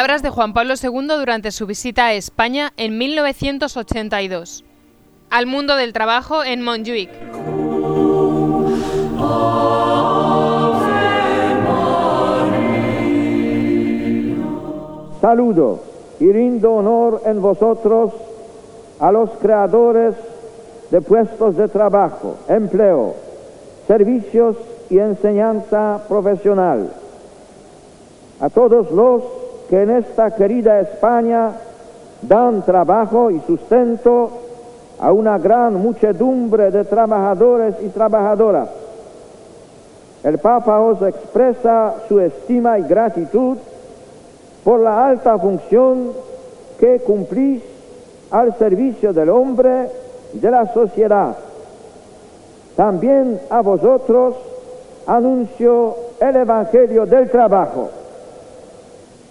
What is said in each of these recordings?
Palabras de Juan Pablo II durante su visita a España en 1982. Al mundo del trabajo en Montjuic. Saludo y rindo honor en vosotros a los creadores de puestos de trabajo, empleo, servicios y enseñanza profesional, a todos los que en esta querida España dan trabajo y sustento a una gran muchedumbre de trabajadores y trabajadoras. El Papa os expresa su estima y gratitud por la alta función que cumplís al servicio del hombre y de la sociedad. También a vosotros anuncio el Evangelio del trabajo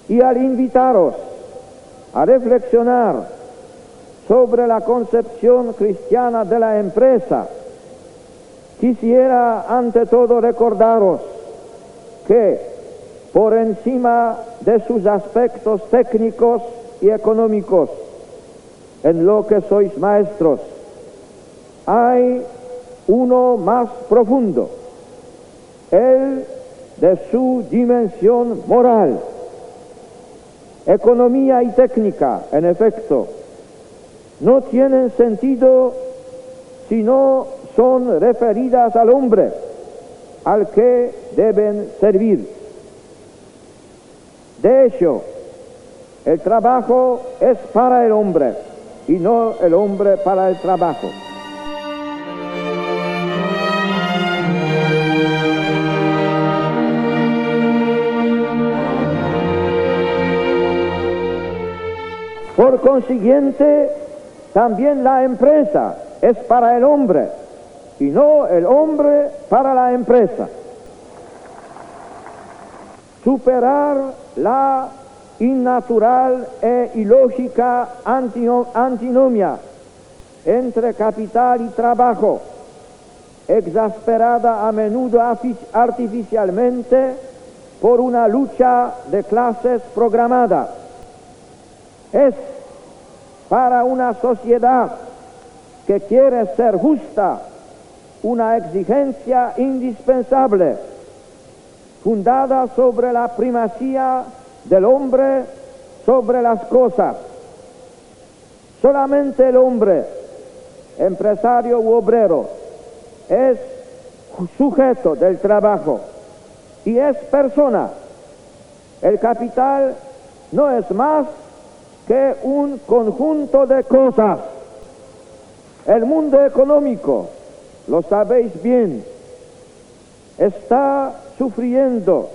y al invitaros a reflexionar sobre la concepción cristiana de la empresa, quisiera ante todo recordaros que por encima de sus aspectos técnicos y económicos, en lo que sois maestros, hay uno más profundo, el de su dimensión moral. Economía y técnica, en efecto, no tienen sentido si no son referidas al hombre, al que deben servir. De hecho, el trabajo es para el hombre y no el hombre para el trabajo. Consiguiente, también la empresa es para el hombre y no el hombre para la empresa. Superar la innatural e ilógica antinomia entre capital y trabajo, exasperada a menudo artificialmente por una lucha de clases programada. Es para una sociedad que quiere ser justa una exigencia indispensable, fundada sobre la primacía del hombre sobre las cosas. Solamente el hombre, empresario u obrero, es sujeto del trabajo y es persona. El capital no es más que un conjunto de cosas. El mundo económico, lo sabéis bien, está sufriendo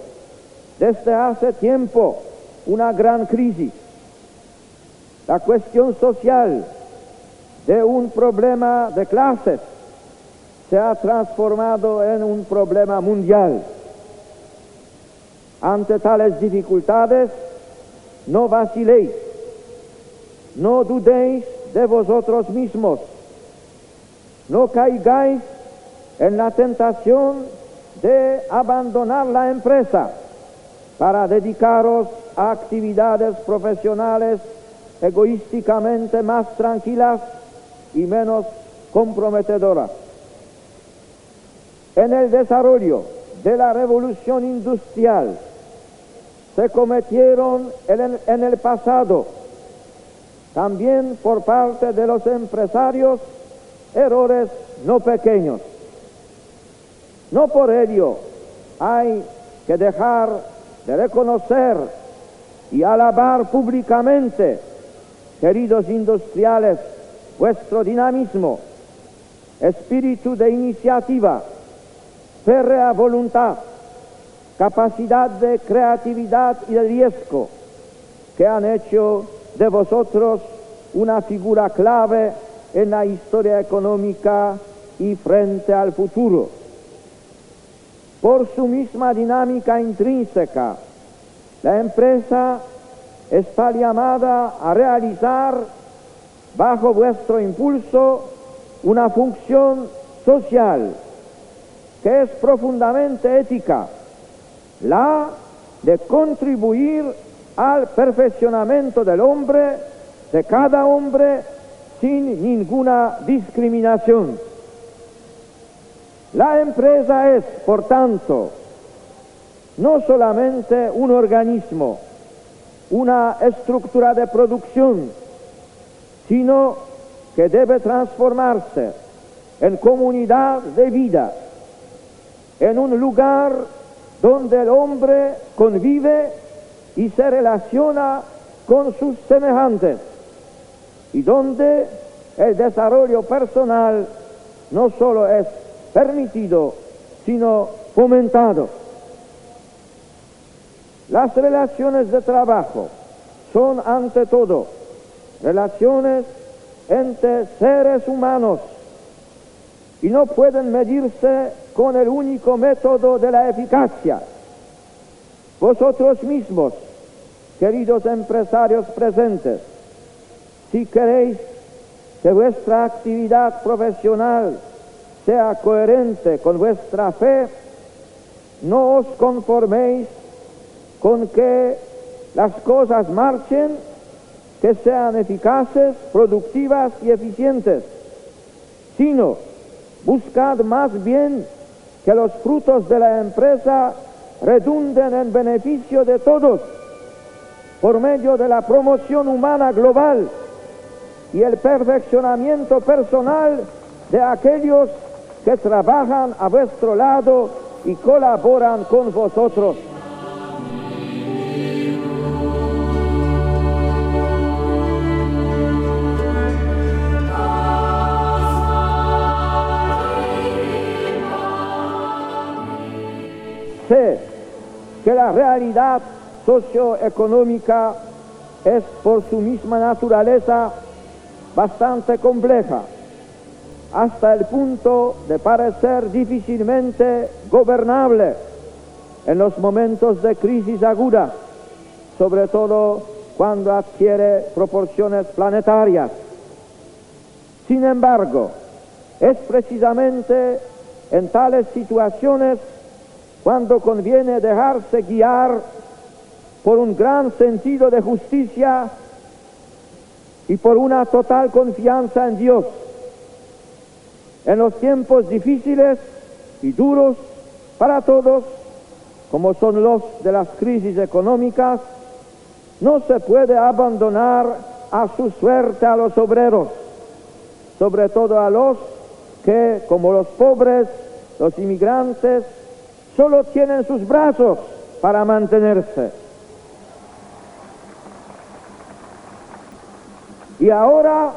desde hace tiempo una gran crisis. La cuestión social de un problema de clases se ha transformado en un problema mundial. Ante tales dificultades, no vaciléis, no dudéis de vosotros mismos, no caigáis en la tentación de abandonar la empresa para dedicaros a actividades profesionales egoísticamente más tranquilas y menos comprometedoras. En el desarrollo de la revolución industrial se cometieron en el pasado también por parte de los empresarios errores no pequeños. No por ello hay que dejar de reconocer y alabar públicamente, queridos industriales, vuestro dinamismo, espíritu de iniciativa, férrea voluntad, capacidad de creatividad y de riesgo, que han hecho de vosotros una figura clave en la historia económica y frente al futuro por su misma dinámica intrínseca. La empresa está llamada a realizar bajo vuestro impulso una función social que es profundamente ética, la de contribuir al perfeccionamiento del hombre, de cada hombre, sin ninguna discriminación. La empresa es, por tanto, no solamente un organismo, una estructura de producción, sino que debe transformarse en comunidad de vida, en un lugar donde el hombre convive y se relaciona con sus semejantes y donde el desarrollo personal no solo es permitido, sino fomentado. Las relaciones de trabajo son ante todo relaciones entre seres humanos y no pueden medirse con el único método de la eficacia. Vosotros mismos, queridos empresarios presentes, si queréis que vuestra actividad profesional sea coherente con vuestra fe, no os conforméis con que las cosas marchen, que sean eficaces, productivas y eficientes, sino buscad más bien que los frutos de la empresa redunden en beneficio de todos por medio de la promoción humana global y el perfeccionamiento personal de aquellos que trabajan a vuestro lado y colaboran con vosotros. Sé que la realidad socioeconómica es por su misma naturaleza bastante compleja, hasta el punto de parecer difícilmente gobernable en los momentos de crisis aguda, sobre todo cuando adquiere proporciones planetarias. Sin embargo, es precisamente en tales situaciones cuando conviene dejarse guiar por un gran sentido de justicia y por una total confianza en Dios. En los tiempos difíciles y duros para todos, como son los de las crisis económicas, no se puede abandonar a su suerte a los obreros, sobre todo a los que, como los pobres, los inmigrantes, solo tienen sus brazos para mantenerse. Y ahora,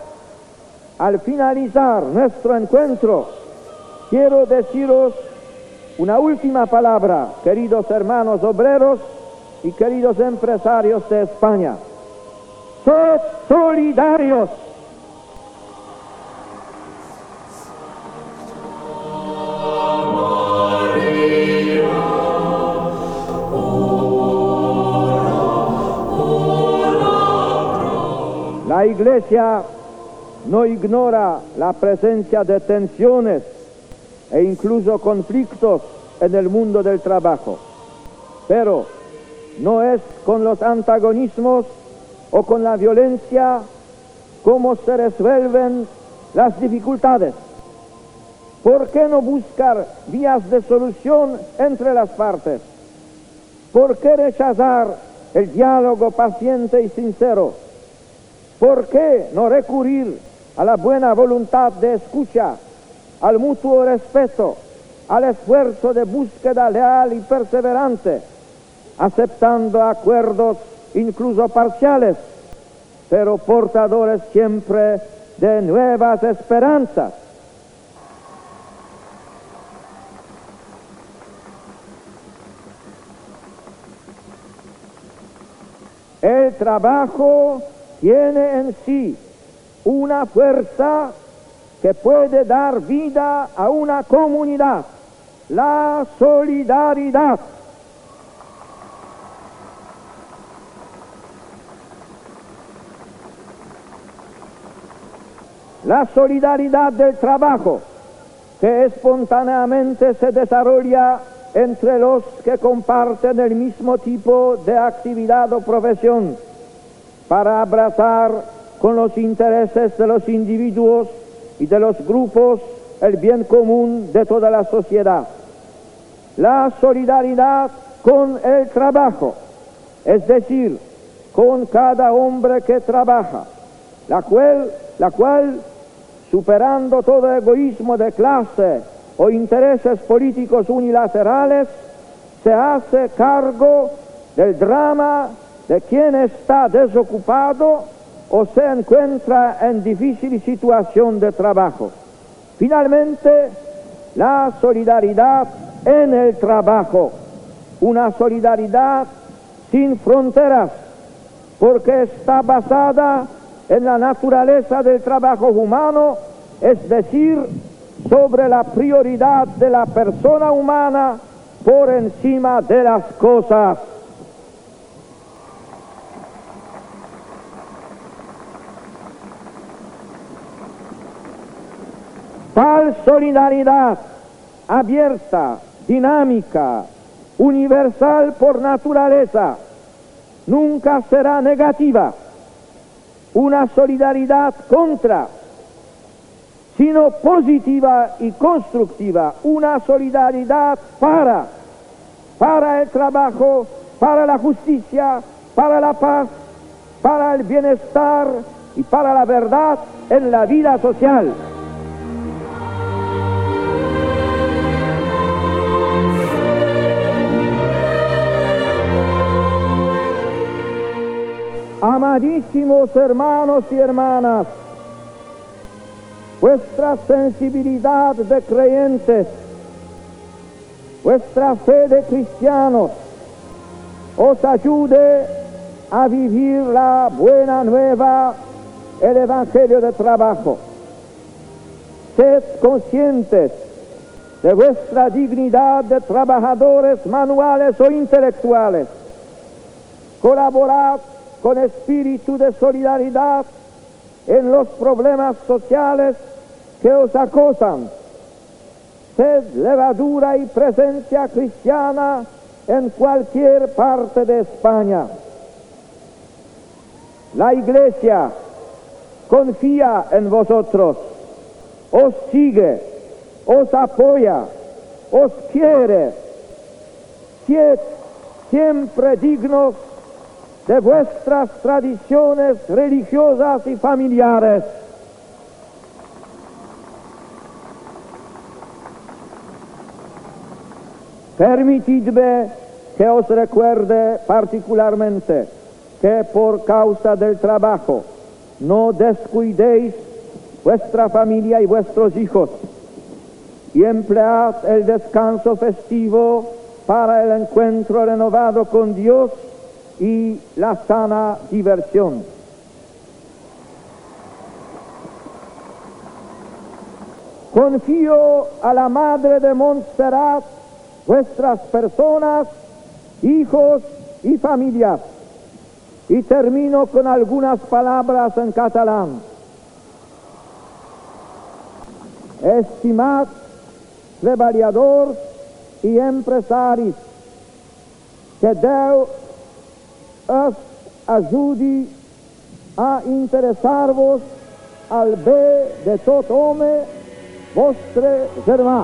al finalizar nuestro encuentro, quiero deciros una última palabra, queridos hermanos obreros y queridos empresarios de España. Sed solidarios. Iglesia no ignora la presencia de tensiones e incluso conflictos en el mundo del trabajo, pero no es con los antagonismos o con la violencia como se resuelven las dificultades. ¿Por qué no buscar vías de solución entre las partes? ¿Por qué rechazar el diálogo paciente y sincero? ¿Por qué no recurrir a la buena voluntad de escucha, al mutuo respeto, al esfuerzo de búsqueda leal y perseverante, aceptando acuerdos incluso parciales, pero portadores siempre de nuevas esperanzas? El trabajo tiene en sí una fuerza que puede dar vida a una comunidad, la solidaridad. La solidaridad del trabajo que espontáneamente se desarrolla entre los que comparten el mismo tipo de actividad o profesión para abrazar con los intereses de los individuos y de los grupos el bien común de toda la sociedad. La solidaridad con el trabajo, es decir, con cada hombre que trabaja, la cual, la cual superando todo egoísmo de clase o intereses políticos unilaterales, se hace cargo del drama de quien está desocupado o se encuentra en difícil situación de trabajo. Finalmente, la solidaridad en el trabajo, una solidaridad sin fronteras, porque está basada en la naturaleza del trabajo humano, es decir, sobre la prioridad de la persona humana por encima de las cosas. Solidaridad abierta, dinámica, universal por naturaleza, nunca será negativa. Una solidaridad contra, sino positiva y constructiva. Una solidaridad para, para el trabajo, para la justicia, para la paz, para el bienestar y para la verdad en la vida social. Amadísimos hermanos y hermanas, vuestra sensibilidad de creyentes, vuestra fe de cristianos, os ayude a vivir la buena nueva, el Evangelio de trabajo. Sed conscientes de vuestra dignidad de trabajadores manuales o intelectuales. Colaborad con espíritu de solidaridad en los problemas sociales que os acosan. Sed levadura y presencia cristiana en cualquier parte de España. La Iglesia confía en vosotros, os sigue, os apoya, os quiere. Sed siempre dignos de vuestras tradiciones religiosas y familiares. Permitidme que os recuerde particularmente que por causa del trabajo no descuidéis vuestra familia y vuestros hijos y emplead el descanso festivo para el encuentro renovado con Dios y la sana diversión. Confío a la Madre de Montserrat vuestras personas, hijos y familias. Y termino con algunas palabras en catalán. Estimad treballadors i empresaris que Déu es ajudi a interessar-vos al bé de tot home, vostre germà.